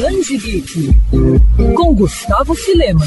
Grande Geek, com Gustavo Filema.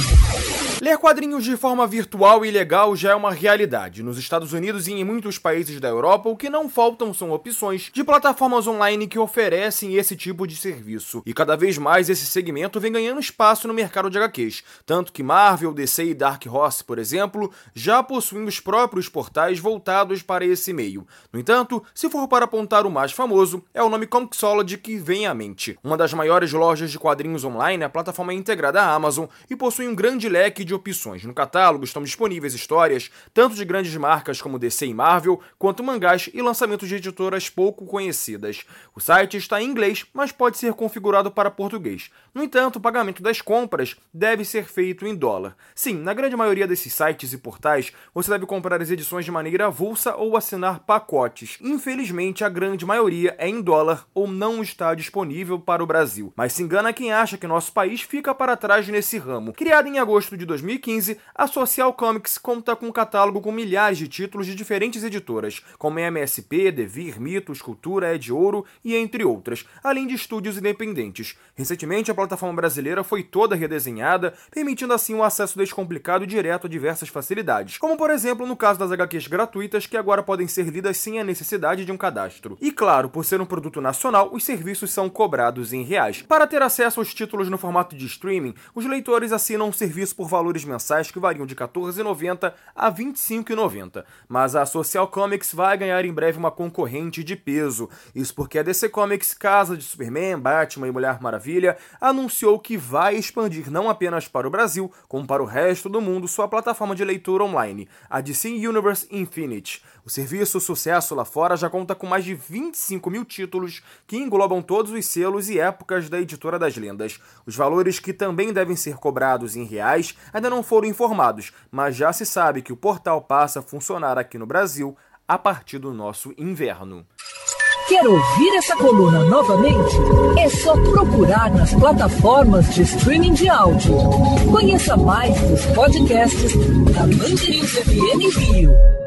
Ler quadrinhos de forma virtual e legal já é uma realidade. Nos Estados Unidos e em muitos países da Europa, o que não faltam são opções de plataformas online que oferecem esse tipo de serviço. E cada vez mais esse segmento vem ganhando espaço no mercado de HQs. Tanto que Marvel, DC e Dark Horse, por exemplo, já possuem os próprios portais voltados para esse meio. No entanto, se for para apontar o mais famoso, é o nome Comixology que vem à mente. Uma das maiores lojas de quadrinhos online, a plataforma é integrada à Amazon e possui um grande leque de de opções. No catálogo estão disponíveis histórias tanto de grandes marcas como DC e Marvel, quanto mangás e lançamentos de editoras pouco conhecidas. O site está em inglês, mas pode ser configurado para português. No entanto, o pagamento das compras deve ser feito em dólar. Sim, na grande maioria desses sites e portais, você deve comprar as edições de maneira avulsa ou assinar pacotes. Infelizmente, a grande maioria é em dólar ou não está disponível para o Brasil. Mas se engana quem acha que nosso país fica para trás nesse ramo. Criado em agosto de 2000, 2015, a Social Comics conta com um catálogo com milhares de títulos de diferentes editoras, como MSP, Devir, Mito, Escultura, Ed Ouro e entre outras, além de estúdios independentes. Recentemente, a plataforma brasileira foi toda redesenhada, permitindo assim um acesso descomplicado e direto a diversas facilidades, como por exemplo no caso das HQs gratuitas, que agora podem ser lidas sem a necessidade de um cadastro. E claro, por ser um produto nacional, os serviços são cobrados em reais. Para ter acesso aos títulos no formato de streaming, os leitores assinam um serviço por valor valores mensais que variam de R$ 14,90 a R$ 25,90. Mas a Social Comics vai ganhar em breve uma concorrente de peso. Isso porque a DC Comics, casa de Superman, Batman e Mulher Maravilha, anunciou que vai expandir não apenas para o Brasil, como para o resto do mundo sua plataforma de leitura online, a DC Universe Infinite. O serviço Sucesso lá fora já conta com mais de 25 mil títulos que englobam todos os selos e épocas da editora das lendas. Os valores que também devem ser cobrados em reais ainda não foram informados, mas já se sabe que o portal passa a funcionar aqui no Brasil a partir do nosso inverno. Quer ouvir essa coluna novamente? É só procurar nas plataformas de streaming de áudio. Conheça mais dos podcasts da Mandirinhos FM Rio.